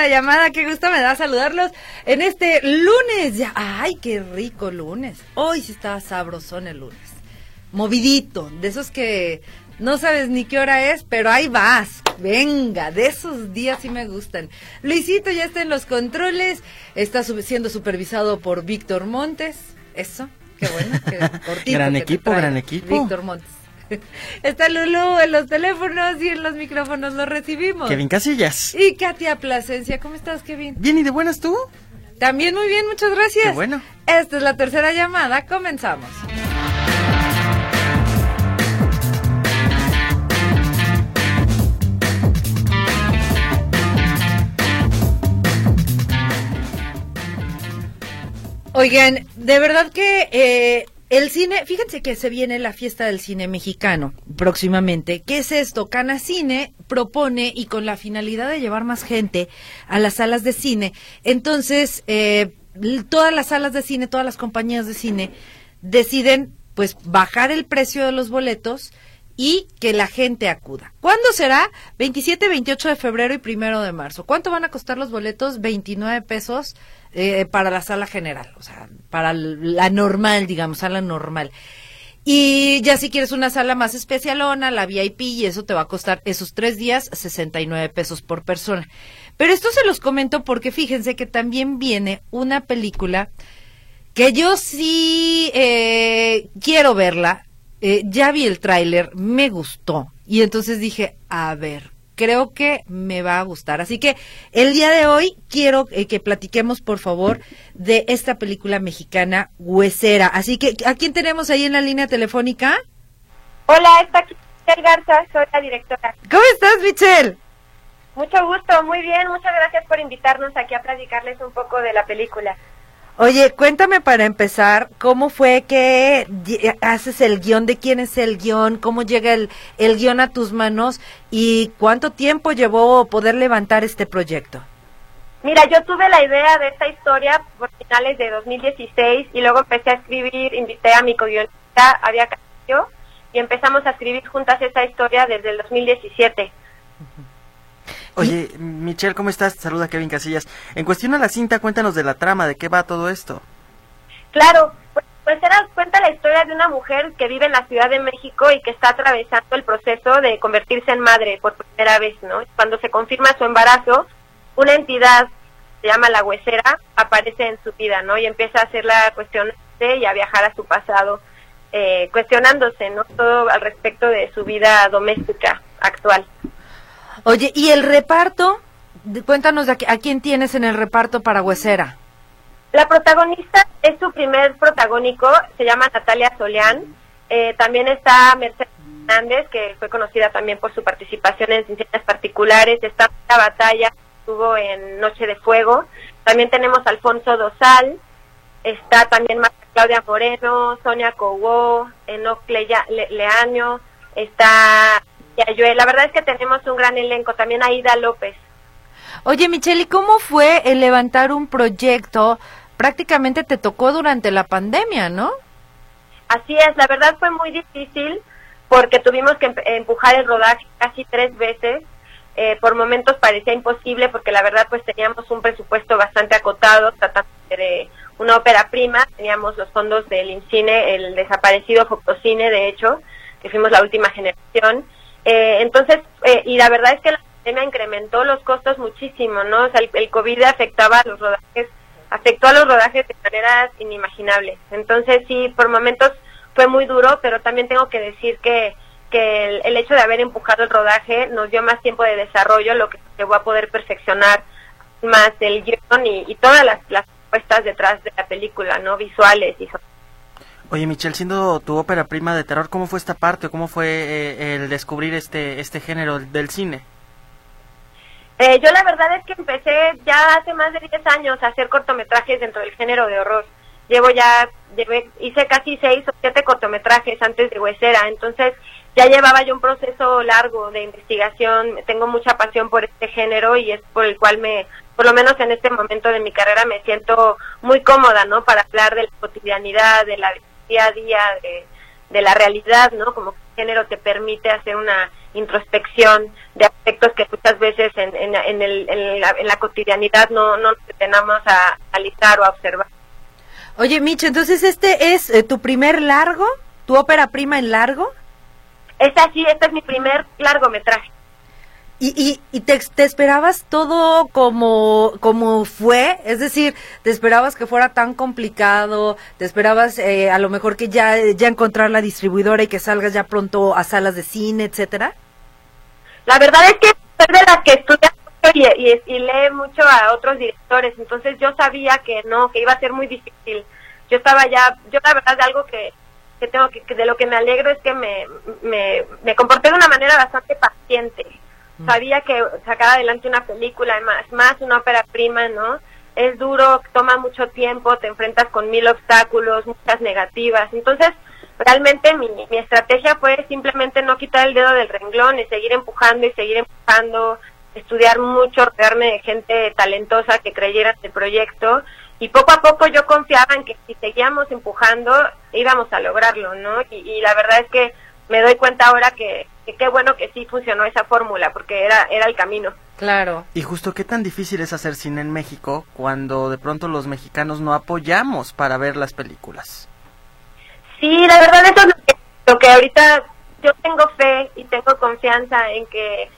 Ustedes a Tercera Llamada. Qué gusto me da saludarlos en este lunes. Ya, ay, qué rico lunes. Hoy sí estaba sabrosón el lunes. Movidito, de esos que no sabes ni qué hora es, pero ahí vas. Venga, de esos días sí me gustan. Luisito ya está en los controles, está siendo supervisado por Víctor Montes. Eso, qué bueno. gran equipo, gran equipo. Víctor Montes. Está Lulu en los teléfonos y en los micrófonos lo recibimos. Kevin Casillas. Y Katia Plasencia. ¿Cómo estás, Kevin? Bien, ¿y de buenas tú? También muy bien, muchas gracias. Qué bueno. Esta es la tercera llamada. Comenzamos. Oigan, de verdad que eh, el cine, fíjense que se viene la fiesta del cine mexicano próximamente. ¿Qué es esto? Canacine propone y con la finalidad de llevar más gente a las salas de cine. Entonces, eh, todas las salas de cine, todas las compañías de cine deciden pues bajar el precio de los boletos y que la gente acuda. ¿Cuándo será? 27, 28 de febrero y primero de marzo. ¿Cuánto van a costar los boletos? 29 pesos eh, para la sala general, o sea, para la normal, digamos, sala normal. Y ya si quieres una sala más especialona, la VIP, y eso te va a costar esos tres días 69 pesos por persona. Pero esto se los comento porque fíjense que también viene una película que yo sí eh, quiero verla. Eh, ya vi el tráiler, me gustó. Y entonces dije, a ver, creo que me va a gustar. Así que el día de hoy quiero eh, que platiquemos, por favor, de esta película mexicana Huesera. Así que, ¿a quién tenemos ahí en la línea telefónica? Hola, está aquí Michelle Garza, soy la directora. ¿Cómo estás, Michelle? Mucho gusto, muy bien, muchas gracias por invitarnos aquí a platicarles un poco de la película. Oye, cuéntame para empezar, ¿cómo fue que haces el guion? ¿De quién es el guion? ¿Cómo llega el, el guion a tus manos? ¿Y cuánto tiempo llevó poder levantar este proyecto? Mira, yo tuve la idea de esta historia por finales de 2016 y luego empecé a escribir, invité a mi co-guionista, Avia Castillo, y empezamos a escribir juntas esta historia desde el 2017. Oye, Michelle, ¿cómo estás? Saluda Kevin Casillas. En cuestión a la cinta, cuéntanos de la trama, de qué va todo esto. Claro, pues, pues cuenta la historia de una mujer que vive en la Ciudad de México y que está atravesando el proceso de convertirse en madre por primera vez, ¿no? Cuando se confirma su embarazo, una entidad se llama la huesera aparece en su vida, ¿no? Y empieza a hacer la cuestión y a viajar a su pasado, eh, cuestionándose, ¿no? Todo al respecto de su vida doméstica actual. Oye, ¿y el reparto? Cuéntanos a, quién tienes en el reparto para Huesera. La protagonista es su primer protagónico, se llama Natalia Soleán. Eh, también está Mercedes Hernández, que fue conocida también por su participación en Ciencias Particulares. Está la batalla, estuvo en Noche de Fuego. También tenemos Alfonso Dosal. Está también Claudia Moreno, Sonia Cogó, Enoc Leaño. Está la verdad es que tenemos un gran elenco, también Aida López. Oye, Michelle, ¿y cómo fue el levantar un proyecto? Prácticamente te tocó durante la pandemia, ¿no? Así es, la verdad fue muy difícil porque tuvimos que empujar el rodaje casi tres veces. Eh, por momentos parecía imposible porque la verdad pues teníamos un presupuesto bastante acotado, tratando de una ópera prima, teníamos los fondos del INCINE, el desaparecido Fococine, de hecho, que fuimos la última generación, eh, entonces, eh, y la verdad es que la pandemia incrementó los costos muchísimo, ¿no? O sea, el, COVID afectaba a los rodajes, afectó a los rodajes de maneras inimaginables. Entonces, sí, por momentos fue muy duro, pero también tengo que decir que, que el, hecho de haber empujado el rodaje nos dio más tiempo de desarrollo, lo que llevó a poder perfeccionar más el guion y, todas las, las puestas detrás de la película, ¿no? Visuales y Oye, Michelle, siendo tu ópera prima de terror, ¿cómo fue esta parte o cómo fue eh, el descubrir este, este género del cine? Eh, yo la verdad es que empecé ya hace más de 10 años a hacer cortometrajes dentro del género de horror. Llevo ya, llevé, hice casi 6 o 7 cortometrajes antes de Huesera, entonces ya llevaba yo un proceso largo de investigación, tengo mucha pasión por este género y es por el cual me, por lo menos en este momento de mi carrera me siento muy cómoda, ¿no? Para hablar de la cotidianidad, de la día a día de, la realidad, ¿no? Como que el género te permite hacer una introspección de aspectos que muchas veces en, en, en, el, en, la, en la, cotidianidad no, no nos detenemos a analizar o a observar. Oye, Micho, entonces este es eh, tu primer largo, tu ópera prima en largo. Es así, este es mi primer largometraje. ¿Y, y, te, te, esperabas todo como, como fue? Es decir, ¿te esperabas que fuera tan complicado? ¿Te esperabas eh, a lo mejor que ya, ya encontrar la distribuidora y que salgas ya pronto a salas de cine, etcétera? La verdad es que soy de las que estudia mucho y, y, lee mucho a otros directores, entonces yo sabía que no, que iba a ser muy difícil. Yo estaba ya, yo la verdad de algo que, que tengo que, que de lo que me alegro es que me, me, me comporté de una manera bastante paciente sabía que sacar adelante una película, más, más una ópera prima, ¿no? Es duro, toma mucho tiempo, te enfrentas con mil obstáculos, muchas negativas. Entonces, realmente mi, mi estrategia fue simplemente no quitar el dedo del renglón y seguir empujando y seguir empujando, estudiar mucho, rodearme de gente talentosa que creyera en el proyecto y poco a poco yo confiaba en que si seguíamos empujando íbamos a lograrlo, ¿no? Y, y la verdad es que me doy cuenta ahora que, qué bueno que sí funcionó esa fórmula, porque era, era el camino. Claro. Y justo qué tan difícil es hacer cine en México cuando de pronto los mexicanos no apoyamos para ver las películas. Sí, la verdad eso es lo que, ahorita yo tengo fe y tengo confianza en que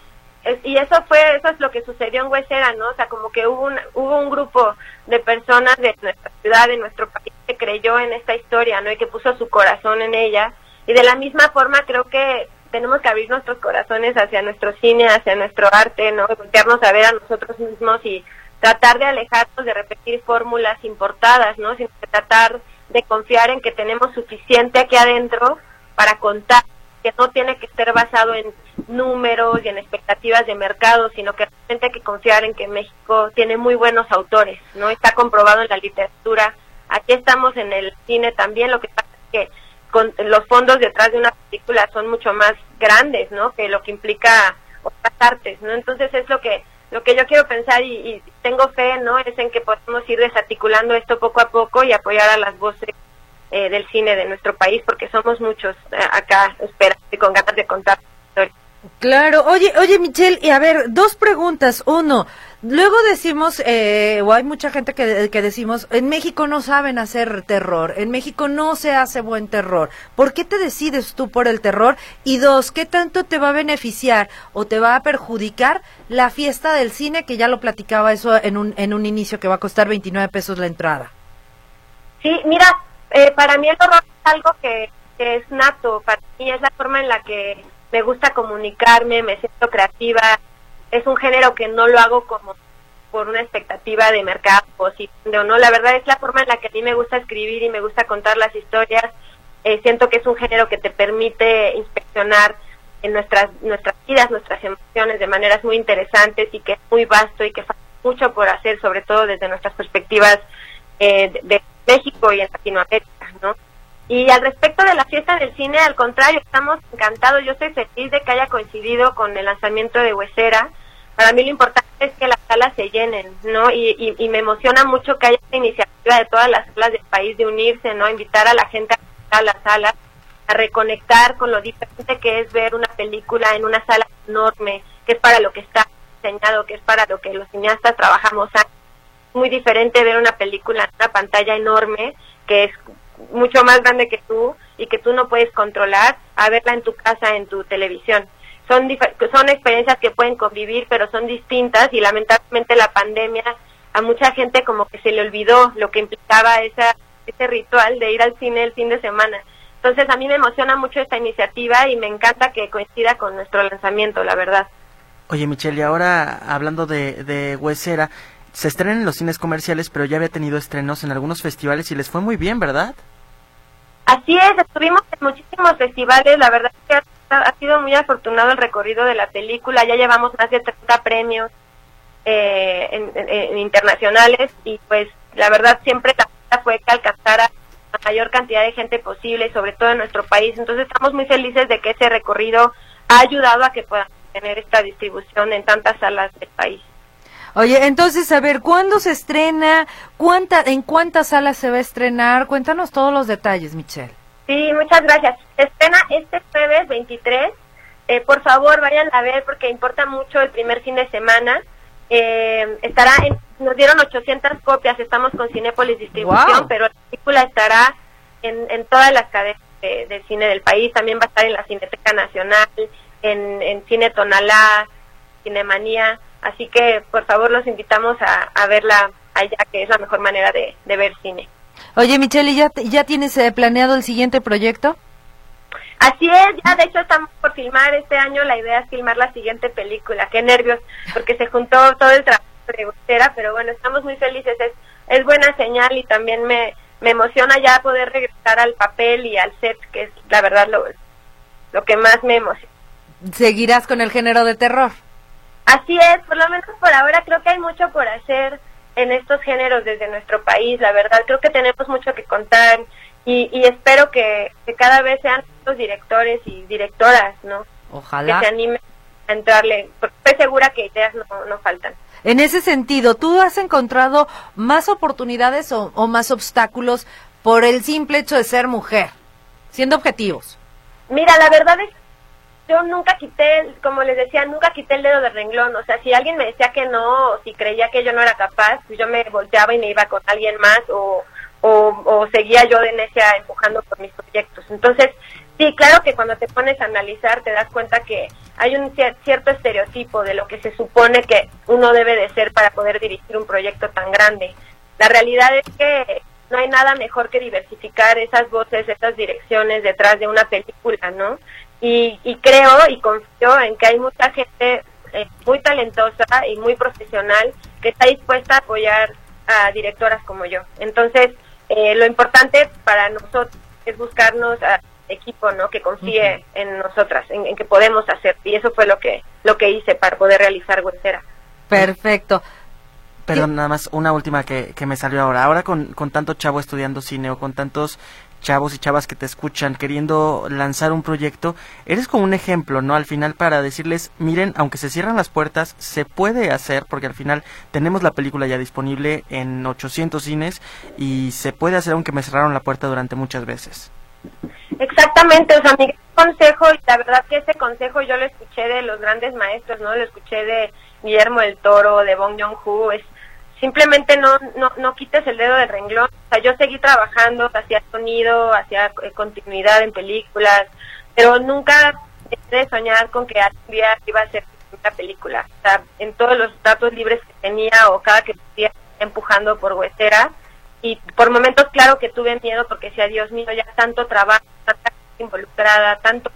y eso fue eso es lo que sucedió en Huesera, ¿no? O sea, como que hubo un hubo un grupo de personas de nuestra ciudad, de nuestro país que creyó en esta historia, ¿no? Y que puso su corazón en ella y de la misma forma creo que tenemos que abrir nuestros corazones hacia nuestro cine, hacia nuestro arte, ¿no? Voltearnos a ver a nosotros mismos y tratar de alejarnos de repetir fórmulas importadas, ¿no? Sino tratar de confiar en que tenemos suficiente aquí adentro para contar, que no tiene que estar basado en números y en expectativas de mercado, sino que realmente hay que confiar en que México tiene muy buenos autores, ¿no? Está comprobado en la literatura. Aquí estamos en el cine también, lo que pasa es que con los fondos detrás de una película son mucho más grandes, ¿no? Que lo que implica otras artes, ¿no? Entonces es lo que lo que yo quiero pensar y, tengo fe, ¿no? Es en que podemos ir desarticulando esto poco a poco y apoyar a las voces eh, del cine de nuestro país, porque somos muchos eh, acá esperando y con ganas de contar. Claro, oye, oye Michelle, y a ver, dos preguntas. Uno, luego decimos, eh, o hay mucha gente que, que, decimos, en México no saben hacer terror, en México no se hace buen terror. ¿Por qué te decides tú por el terror? Y dos, ¿qué tanto te va a beneficiar o te va a perjudicar la fiesta del cine, que ya lo platicaba eso en un, en un inicio, que va a costar 29 pesos la entrada? Sí, mira, eh, para mí el horror es algo que, que es nato, para mí es la forma en la que me gusta comunicarme, me siento creativa. Es un género que no lo hago como por una expectativa de mercado o no. La verdad es la forma en la que a mí me gusta escribir y me gusta contar las historias. Eh, siento que es un género que te permite inspeccionar en nuestras nuestras vidas, nuestras emociones de maneras muy interesantes y que es muy vasto y que falta mucho por hacer, sobre todo desde nuestras perspectivas eh, de, México y en Latinoamérica, ¿no? Y al respecto de la fiesta del cine, al contrario, estamos encantados. Yo estoy feliz de que haya coincidido con el lanzamiento de Huesera. Para mí lo importante es que las salas se llenen, ¿no? Y, y, me emociona mucho que haya esta iniciativa de todas las salas del país de unirse, ¿no? Invitar a la gente a las salas, a reconectar con lo diferente que es ver una película en una sala enorme, que es para lo que está diseñado, que es para lo que los cineastas trabajamos. Muy diferente ver una película en una pantalla enorme, que es mucho más grande que tú y que tú no puedes controlar a verla en tu casa, en tu televisión. Son, son experiencias que pueden convivir, pero son distintas y lamentablemente la pandemia a mucha gente como que se le olvidó lo que implicaba esa, ese ritual de ir al cine el fin de semana. Entonces a mí me emociona mucho esta iniciativa y me encanta que coincida con nuestro lanzamiento, la verdad. Oye Michelle, y ahora hablando de, de Huesera, se estrena en los cines comerciales, pero ya había tenido estrenos en algunos festivales y les fue muy bien, ¿verdad? Así es, estuvimos en muchísimos festivales, la verdad es que ha, sido muy afortunado el recorrido de la película, ya llevamos más de 30 premios eh, internacionales y pues la verdad siempre la fue que alcanzara la mayor cantidad de gente posible, sobre todo en nuestro país, entonces estamos muy felices de que ese recorrido ha ayudado a que puedan tener esta distribución en tantas salas del país. Oye, entonces, a ver, ¿cuándo se estrena? ¿Cuánta, ¿En cuántas salas se va a estrenar? Cuéntanos todos los detalles, Michelle. Sí, muchas gracias. Se estrena este jueves 23. Eh, por favor, vayan a ver porque importa mucho el primer fin de semana. Eh, estará en, nos dieron 800 copias, estamos con Cinépolis Distribución, pero la película estará en, en todas las cadenas de, cine del país. También va a estar en la Cineteca Nacional, en, en Cine Tonalá, Cinemanía. Así que, por favor, los invitamos a, verla allá, que es la mejor manera de, ver cine. Oye, Michelle, ¿ya, ya tienes eh, planeado el siguiente proyecto? Así es, ya de hecho estamos por filmar este año, la idea es filmar la siguiente película, qué nervios, porque se juntó todo el trabajo de Gustera, pero bueno, estamos muy felices, es, es buena señal y también me, me emociona ya poder regresar al papel y al set, que es la verdad lo, lo que más me emociona. ¿Seguirás con el género de terror? Así es, por lo menos por ahora creo que hay mucho por hacer en estos géneros desde nuestro país, la verdad, creo que tenemos mucho que contar y, y espero que, cada vez sean los directores y directoras, ¿no? Ojalá. Que se animen a entrarle, porque estoy segura que ideas no, no faltan. En ese sentido, ¿tú has encontrado más oportunidades o, o más obstáculos por el simple hecho de ser mujer, siendo objetivos? Mira, la verdad es yo nunca quité, como les decía, nunca quité el dedo de renglón. O sea, si alguien me decía que no, o si creía que yo no era capaz, pues yo me volteaba y me iba con alguien más, o, o, seguía yo de necia empujando por mis proyectos. Entonces, sí, claro que cuando te pones a analizar te das cuenta que hay un cierto estereotipo de lo que se supone que uno debe de ser para poder dirigir un proyecto tan grande. La realidad es que no hay nada mejor que diversificar esas voces, esas direcciones detrás de una película, ¿no? Y, creo y confío en que hay mucha gente eh, muy talentosa y muy profesional que está dispuesta a apoyar a directoras como yo. Entonces, eh, lo importante para nosotros es buscarnos a equipo, ¿no? Que confíe en nosotras, en, que podemos hacer. Y eso fue lo que lo que hice para poder realizar Huesera. Perfecto. Pero nada más una última que, que me salió ahora. Ahora con, con tanto chavo estudiando cine o con tantos chavos y chavas que te escuchan queriendo lanzar un proyecto, eres como un ejemplo, ¿no? Al final para decirles, miren, aunque se cierran las puertas, se puede hacer, porque al final tenemos la película ya disponible en 800 cines y se puede hacer aunque me cerraron la puerta durante muchas veces. Exactamente, o sea, mi consejo, y la verdad que ese consejo yo lo escuché de los grandes maestros, ¿no? Lo escuché de Guillermo del Toro, de Bong Joon-ho, es simplemente no, no, no quites el dedo del renglón. O sea, yo seguí trabajando, hacía sonido, hacía eh, continuidad en películas, pero nunca de soñar con que algún día iba a ser una película. O sea, en todos los datos libres que tenía o cada que estuviera empujando por huesera. Y por momentos, claro que tuve miedo porque decía, Dios mío, ya tanto trabajo, tanta involucrada, tanto...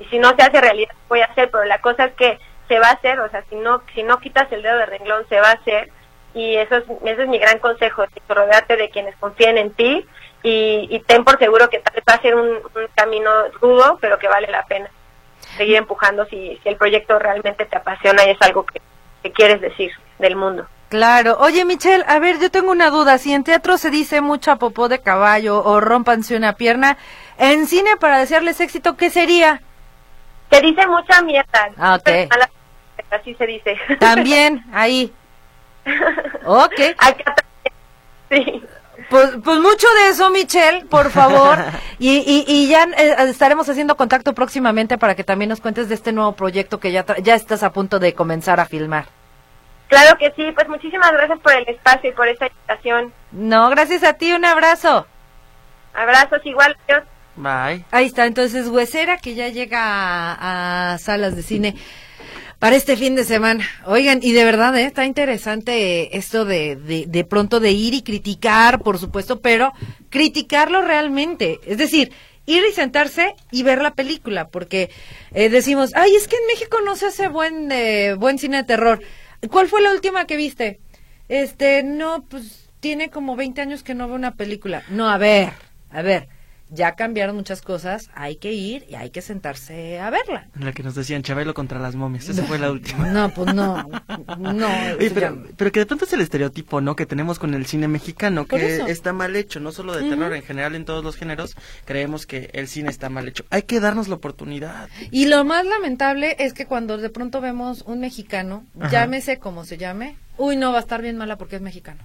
Y si no se hace realidad, voy a hacer, pero la cosa es que se va a hacer, o sea, si no, si no quitas el dedo del renglón, se va a hacer y eso es, ese es mi gran consejo, rodearte de quienes confíen en ti y, ten por seguro que tal vez va a ser un, camino rudo, pero que vale la pena seguir empujando si, si el proyecto realmente te apasiona y es algo que, quieres decir del mundo. Claro. Oye, Michelle, a ver, yo tengo una duda. Si en teatro se dice mucha popó de caballo o rompanse una pierna, en cine para desearles éxito, ¿qué sería? Se dice mucha mierda. Ah, ok. Así se dice. También, ahí. Ok. sí. Pues, pues mucho de eso, Michelle, por favor. Y, y, ya eh, estaremos haciendo contacto próximamente para que también nos cuentes de este nuevo proyecto que ya, ya estás a punto de comenzar a filmar. Claro que sí, pues muchísimas gracias por el espacio y por esta invitación. No, gracias a ti, un abrazo. Abrazos igual, Bye. Ahí está, entonces Huesera que ya llega a salas de cine para este fin de semana. Oigan, y de verdad, ¿eh? está interesante esto de, de, pronto de ir y criticar, por supuesto, pero criticarlo realmente. Es decir, ir y sentarse y ver la película, porque eh, decimos, ay, es que en México no se hace buen, eh, buen cine de terror. ¿Cuál fue la última que viste? Este, no, pues tiene como 20 años que no veo una película. No, a ver, a ver. Ya cambiaron muchas cosas, hay que ir y hay que sentarse a verla. La que nos decían Chabelo contra las momias, esa fue la última. No, pues no, no. Oye, pero, pero que de pronto es el estereotipo, ¿no? Que tenemos con el cine mexicano, que está mal hecho, no solo de terror, en general en todos los géneros, creemos que el cine está mal hecho. Hay que darnos la oportunidad. Y lo más lamentable es que cuando de pronto vemos un mexicano, Ajá. llámese como se llame, uy, no, va a estar bien mala porque es mexicano.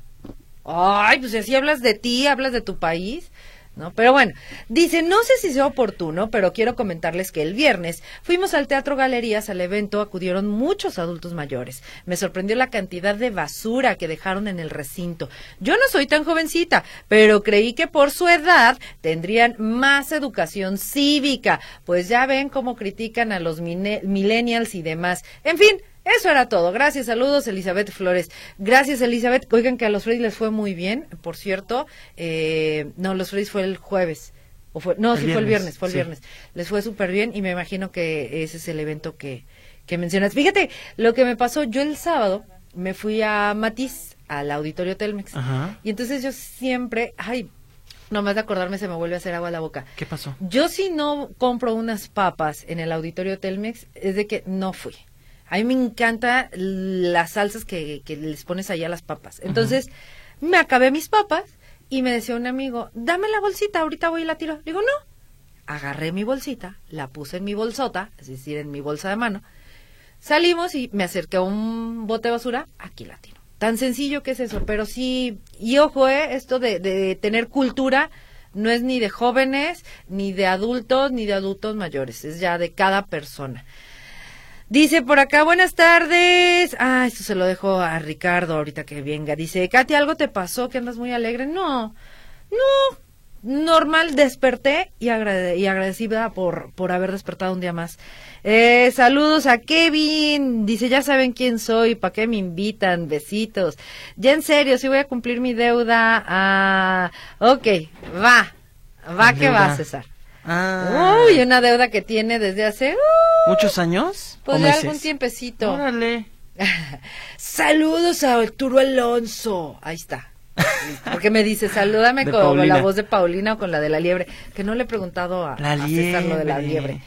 Ay, pues si así hablas de ti, hablas de tu país. ¿No? Pero bueno, dice, no sé si sea oportuno, pero quiero comentarles que el viernes fuimos al Teatro Galerías, al evento acudieron muchos adultos mayores. Me sorprendió la cantidad de basura que dejaron en el recinto. Yo no soy tan jovencita, pero creí que por su edad tendrían más educación cívica, pues ya ven cómo critican a los millennials y demás. En fin, eso era todo. Gracias, saludos, Elizabeth Flores. Gracias, Elizabeth. Oigan que a los Freddy les fue muy bien, por cierto. Eh, no, los Freddy fue el jueves. O fue, no, El sí fue el viernes, viernes, fue el sí. viernes. Les fue súper bien y me imagino que ese es el evento que, que mencionas. Fíjate, lo que me pasó, yo el sábado me fui a Matiz, al auditorio Telmex. Ajá. Y entonces yo siempre, ay, nomás de acordarme se me vuelve a hacer agua a la boca. ¿Qué pasó? Yo si no compro unas papas en el auditorio Telmex es de que no fui. A mí me encanta las salsas que, que les pones ahí a las papas. Entonces, me acabé mis papas y me decía un amigo, dame la bolsita, ahorita voy y la tiro. Digo, no. Agarré mi bolsita, la puse en mi bolsota, es decir, en mi bolsa de mano. Salimos y me acerqué a un bote de basura, aquí la tiro. Tan sencillo que es eso, pero sí, y ojo, eh, esto de, de tener cultura no es ni de jóvenes, ni de adultos, ni de adultos mayores, es ya de cada persona. Dice por acá, buenas tardes. Ah, esto se lo dejo a Ricardo ahorita que venga. Dice, Katy, ¿algo te pasó? ¿Que andas muy alegre? No, no, normal, desperté y, agrade- y agradecida por, por haber despertado un día más. Eh, saludos a Kevin, dice, ya saben quién soy, ¿para qué me invitan? Besitos. Ya en serio, sí voy a cumplir mi deuda. Ah, ok, va, va que va. César. Ah, Uy, una deuda que tiene desde hace, uh, ¿Muchos años? pues ¿O de algún tiempecito. Órale. Saludos a Arturo Alonso. Ahí está. Porque me dice, salúdame De con Paulina. la voz de Paulina o con la de la liebre. Que no le he preguntado a, La a César lo de la liebre.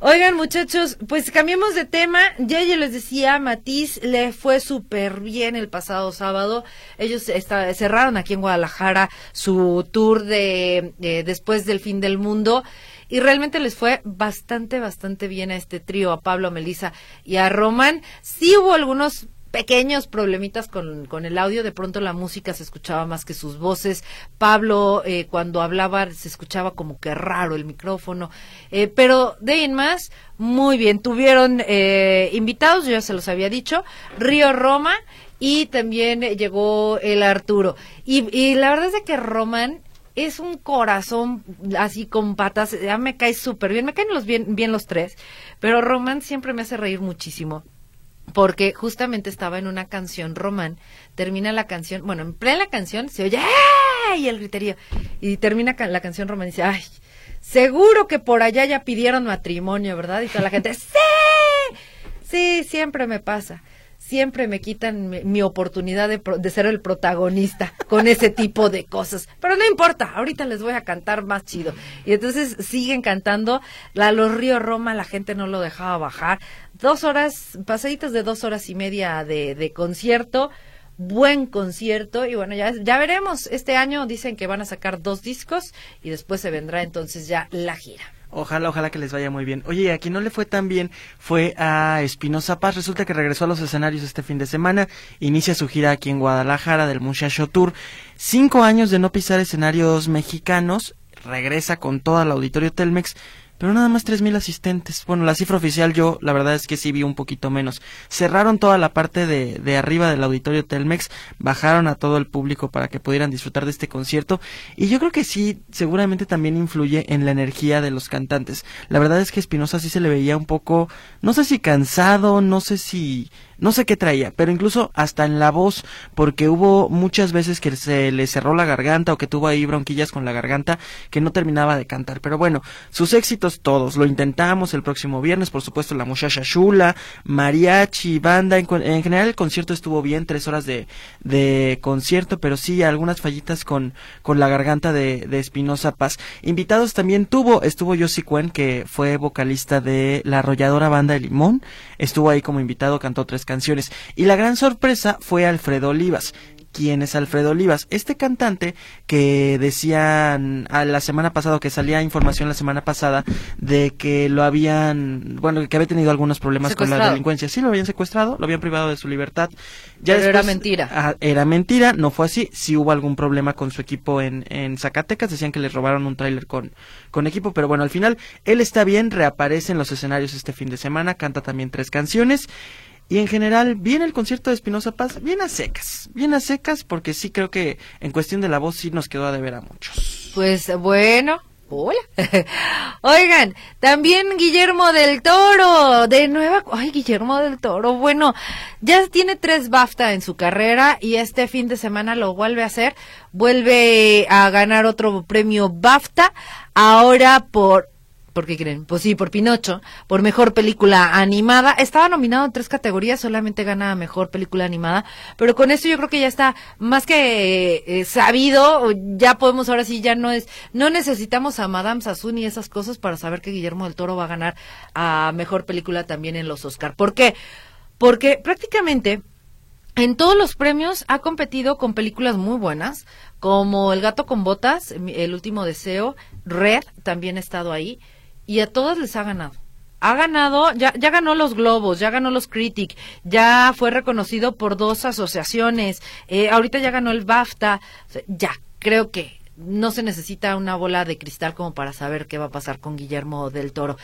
Oigan, muchachos, pues cambiemos de tema. Ya yo les decía, Matiz le fue súper bien el pasado sábado. Ellos esta- cerraron aquí en Guadalajara su tour de eh, después del fin del mundo. Y realmente les fue bastante, bastante bien a este trío, a Pablo, a Melissa y a Román. Sí hubo algunos pequeños problemitas con, con el audio, de pronto la música se escuchaba más que sus voces, Pablo eh, cuando hablaba se escuchaba como que raro el micrófono, eh, pero de ahí más, muy bien, tuvieron eh, invitados, yo ya se los había dicho, Río Roma y también llegó el Arturo, y, y la verdad es que Román es un corazón así con patas, ya me cae súper bien, me caen los bien, bien los tres, pero Román siempre me hace reír muchísimo porque justamente estaba en una canción román, termina la canción, bueno, en plena canción se oye ¡ay! y el griterío, y termina la canción román y dice, ay, seguro que por allá ya pidieron matrimonio, ¿verdad? Y toda la gente, ¡sí! Sí, siempre me pasa. Siempre me quitan mi, mi oportunidad de, pro- de ser el protagonista con ese tipo de cosas. Pero no importa, ahorita les voy a cantar más chido. Y entonces siguen cantando. La Los Río Roma, la gente no lo dejaba bajar. Dos horas, pasaditas de dos horas y media de, de concierto. Buen concierto. Y bueno, ya, ya veremos. Este año dicen que van a sacar dos discos y después se vendrá entonces ya la gira. Ojalá, ojalá que les vaya muy bien. Oye, a quien no le fue tan bien fue a Espinosa Paz. Resulta que regresó a los escenarios este fin de semana. Inicia su gira aquí en Guadalajara del Muchacho Tour. Cinco años de no pisar escenarios mexicanos. Regresa con toda la auditorio Telmex. Pero nada más tres mil asistentes. Bueno, la cifra oficial yo, la verdad es que sí vi un poquito menos. Cerraron toda la parte de, de arriba del auditorio Telmex, bajaron a todo el público para que pudieran disfrutar de este concierto. Y yo creo que sí, seguramente también influye en la energía de los cantantes. La verdad es que Espinosa sí se le veía un poco, no sé si cansado, no sé si no sé qué traía, pero incluso hasta en la voz, porque hubo muchas veces que se le cerró la garganta o que tuvo ahí bronquillas con la garganta que no terminaba de cantar. Pero bueno, sus éxitos todos, lo intentamos el próximo viernes, por supuesto la muchacha Shula, mariachi, banda, en, general el concierto estuvo bien, tres horas de, de concierto, pero sí algunas fallitas con, con la garganta de, de Espinosa Paz. Invitados también tuvo, estuvo Yossi Cuen, que fue vocalista de la arrolladora banda de Limón, estuvo ahí como invitado, cantó tres canciones. Y la gran sorpresa fue Alfredo Olivas. ¿Quién es Alfredo Olivas? Este cantante que decían a la semana pasada, que salía información la semana pasada, de que lo habían, bueno, que había tenido algunos problemas con la delincuencia. Sí, lo habían secuestrado, lo habían privado de su libertad. Ya Pero era mentira. Ah, era mentira, no fue así. Sí hubo algún problema con su equipo en, en Zacatecas, decían que les robaron un tráiler con, con equipo, pero bueno, al final él está bien, reaparece en los escenarios este fin de semana, canta también tres canciones. Y en general, viene el concierto de Espinosa Paz, bien a secas, bien a secas, porque sí creo que en cuestión de la voz sí nos quedó a deber a muchos. Pues bueno, Hola. Oigan, también Guillermo del Toro, de nueva. Ay, Guillermo del Toro, bueno, ya tiene tres BAFTA en su carrera y este fin de semana lo vuelve a hacer. Vuelve a ganar otro premio BAFTA, ahora por ¿Por qué creen? Pues sí, por Pinocho, por mejor película animada. Estaba nominado en tres categorías, solamente gana mejor película animada, pero con esto yo creo que ya está más que eh, sabido, ya podemos ahora sí, ya no es, no necesitamos a Madame Sassoon y esas cosas para saber que Guillermo del Toro va a ganar a mejor película también en los Oscar. ¿Por qué? Porque prácticamente en todos los premios ha competido con películas muy buenas, como El gato con botas, El último deseo, Red también ha estado ahí y a todas les ha ganado. Ha ganado, ya, ya ganó los Globos, ya ganó los Critic, ya fue reconocido por dos asociaciones, eh, ahorita ya ganó el BAFTA, ya, creo que no se necesita una bola de cristal como para saber qué va a pasar con Guillermo del Toro.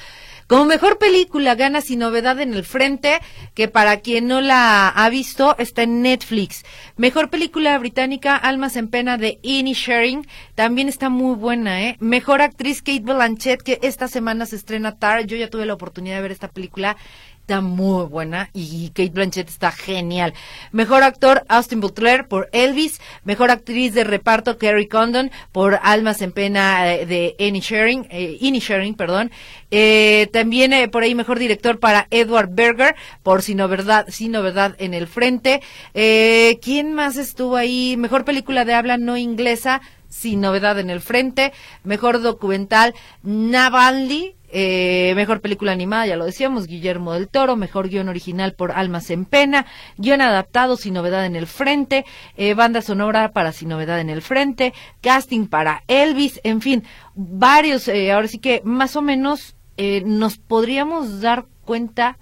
Como mejor película gana Sin Novedad en el Frente, que para quien no la ha visto está en Netflix. Mejor película británica Almas en Pena de Innie Sharing, también está muy buena, ¿eh? Mejor actriz Kate Blanchett, que esta semana se estrena Tar. Yo ya tuve la oportunidad de ver esta película está muy buena y Kate Blanchett está genial. Mejor actor Austin Butler por Elvis, mejor actriz de reparto Kerry Condon por Almas en Pena eh, de Annie Sharing, eh, Sharing, perdón. Eh, también eh, por ahí mejor director para Edward Berger por Sino Verdad, Sino Verdad en el frente. ¿Quién más estuvo ahí? Mejor película de habla no inglesa sin novedad en el frente. Mejor documental Navalny eh, mejor película animada, ya lo decíamos, Guillermo del Toro, mejor guion original por Almas en Pena, guion adaptado sin novedad en el frente, eh, banda sonora para sin novedad en el frente, casting para Elvis, en fin, varios, eh, ahora sí que más o menos nos podríamos dar cuenta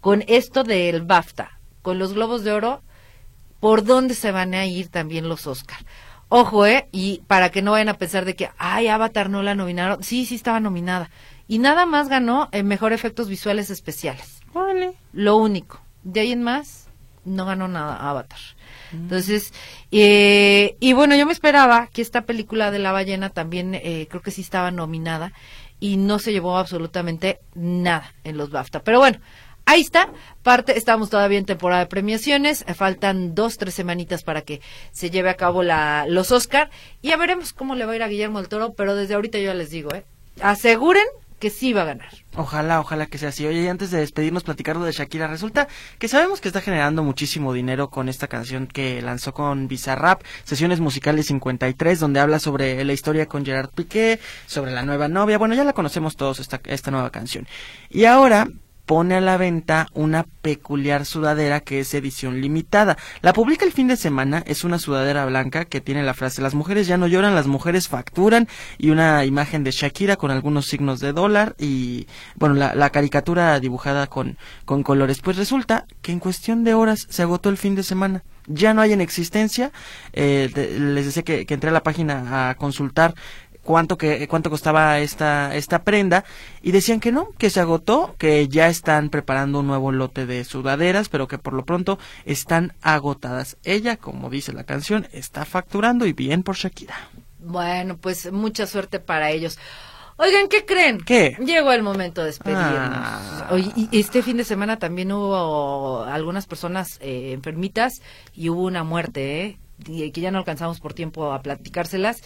con esto del BAFTA, con los Globos de Oro, por dónde se van a ir también los Oscar. Ojo, ¿eh? Y para que no vayan a pensar de que, ay, Avatar no la nominaron. Sí, sí estaba nominada y nada más ganó en mejor efectos visuales especiales. Vale. Lo único. De ahí en más, no ganó nada Avatar. Mm. Entonces, eh, y bueno, yo me esperaba que esta película de la ballena también, eh, creo que sí estaba nominada y no se llevó absolutamente nada en los BAFTA. Pero bueno, ahí está. Parte, estamos todavía en temporada de premiaciones. Eh, faltan dos, tres semanitas para que se lleve a cabo la, los Oscar. Y ya veremos cómo le va a ir a Guillermo del Toro. Pero desde ahorita yo les digo, ¿eh? Aseguren que sí va a ganar. Ojalá, ojalá que sea así. Oye, y antes de despedirnos, platicar de Shakira, resulta que sabemos que está generando muchísimo dinero con esta canción que lanzó con Bizarrap, Sesiones Musicales 53, donde habla sobre la historia con Gerard Piqué, sobre la nueva novia. Bueno, ya la conocemos todos, esta, esta nueva canción. Y ahora pone a la venta una peculiar sudadera que es edición limitada. La publica el fin de semana, es una sudadera blanca que tiene la frase las mujeres ya no lloran, las mujeres facturan y una imagen de Shakira con algunos signos de dólar y bueno, la, caricatura dibujada con, con colores. Pues resulta que en cuestión de horas se agotó el fin de semana ya no hay en existencia. Eh, les decía que, que, entré a la página a consultar cuánto que cuánto costaba esta esta prenda y decían que no, que se agotó, que ya están preparando un nuevo lote de sudaderas, pero que por lo pronto están agotadas. Ella, como dice la canción, está facturando y bien por Shakira. Bueno, pues mucha suerte para ellos. Oigan, ¿qué creen? ¿Qué? Llegó el momento de despedirnos. Ah. Hoy- y este fin de semana también hubo algunas personas eh, enfermitas y hubo una muerte, ¿eh? Y que ya no alcanzamos por tiempo a platicárselas.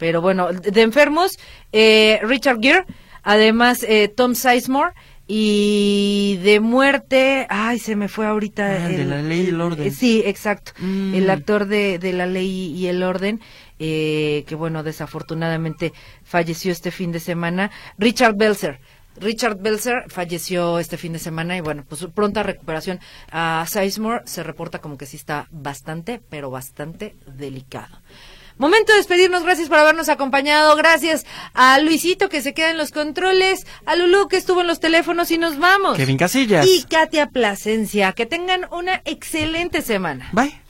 Pero bueno, de enfermos, eh, Richard Gere, además eh, Tom Sizemore. Y de muerte, ay, se me fue ahorita. Ah, de La Ley y el Orden. eh, sí, exacto. Mm. El actor de, de La Ley y el Orden, eh, que bueno, desafortunadamente falleció este fin de semana. Richard Belzer. Richard Belzer falleció este fin de semana y bueno, pues pronta recuperación. A Sizemore se reporta como que sí está bastante, pero bastante delicado. Momento de despedirnos, gracias por habernos acompañado, gracias a Luisito que se queda en los controles, a Lulú que estuvo en los teléfonos y nos vamos. Kevin Casillas. Y Katia Plasencia, que tengan una excelente semana. Bye.